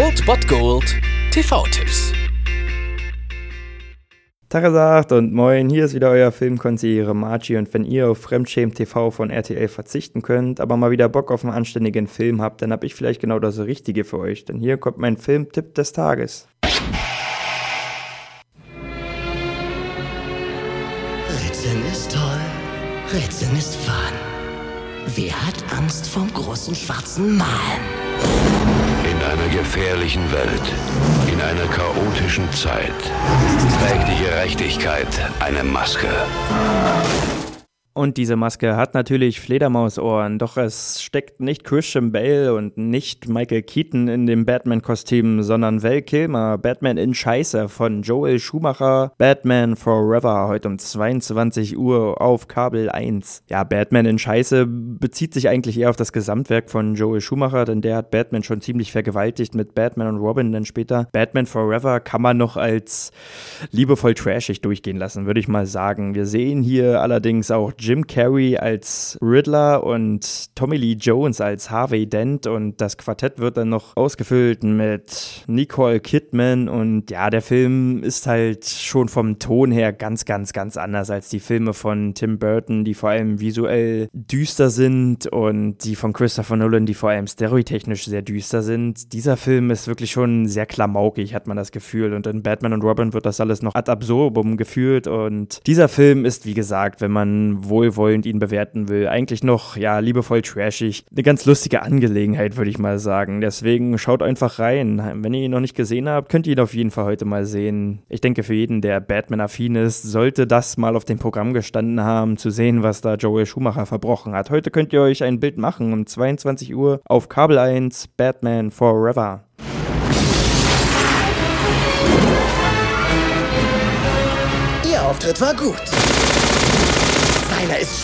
Old Bot Gold TV-Tipps. Tagesagt und moin, hier ist wieder euer Filmkonsigliere Margie und wenn ihr auf Fremdschämen TV von RTL verzichten könnt, aber mal wieder Bock auf einen anständigen Film habt, dann hab ich vielleicht genau das Richtige für euch, denn hier kommt mein Filmtipp des Tages. Rätseln ist toll, Rätseln ist fun. Wer hat Angst vom großen schwarzen Mann? In einer gefährlichen Welt, in einer chaotischen Zeit, trägt die Gerechtigkeit eine Maske. Und diese Maske hat natürlich Fledermausohren, doch es steckt nicht Christian Bale und nicht Michael Keaton in dem Batman-Kostüm, sondern Val Kilmer, Batman in Scheiße von Joel Schumacher, Batman Forever, heute um 22 Uhr auf Kabel 1. Ja, Batman in Scheiße bezieht sich eigentlich eher auf das Gesamtwerk von Joel Schumacher, denn der hat Batman schon ziemlich vergewaltigt mit Batman und Robin dann später. Batman Forever kann man noch als liebevoll trashig durchgehen lassen, würde ich mal sagen. Wir sehen hier allerdings auch Jim Carrey als Riddler und Tommy Lee Jones als Harvey Dent. Und das Quartett wird dann noch ausgefüllt mit Nicole Kidman. Und ja, der Film ist halt schon vom Ton her ganz, ganz, ganz anders als die Filme von Tim Burton, die vor allem visuell düster sind und die von Christopher Nolan, die vor allem stereotechnisch sehr düster sind. Dieser Film ist wirklich schon sehr klamaukig, hat man das Gefühl. Und in Batman und Robin wird das alles noch ad absurdum gefühlt. Und dieser Film ist, wie gesagt, wenn man wohl wohlwollend ihn bewerten will. Eigentlich noch, ja, liebevoll trashig. Eine ganz lustige Angelegenheit, würde ich mal sagen. Deswegen schaut einfach rein. Wenn ihr ihn noch nicht gesehen habt, könnt ihr ihn auf jeden Fall heute mal sehen. Ich denke, für jeden, der Batman-affin ist, sollte das mal auf dem Programm gestanden haben, zu sehen, was da Joel Schumacher verbrochen hat. Heute könnt ihr euch ein Bild machen um 22 Uhr auf Kabel 1 Batman Forever. Ihr Auftritt war gut.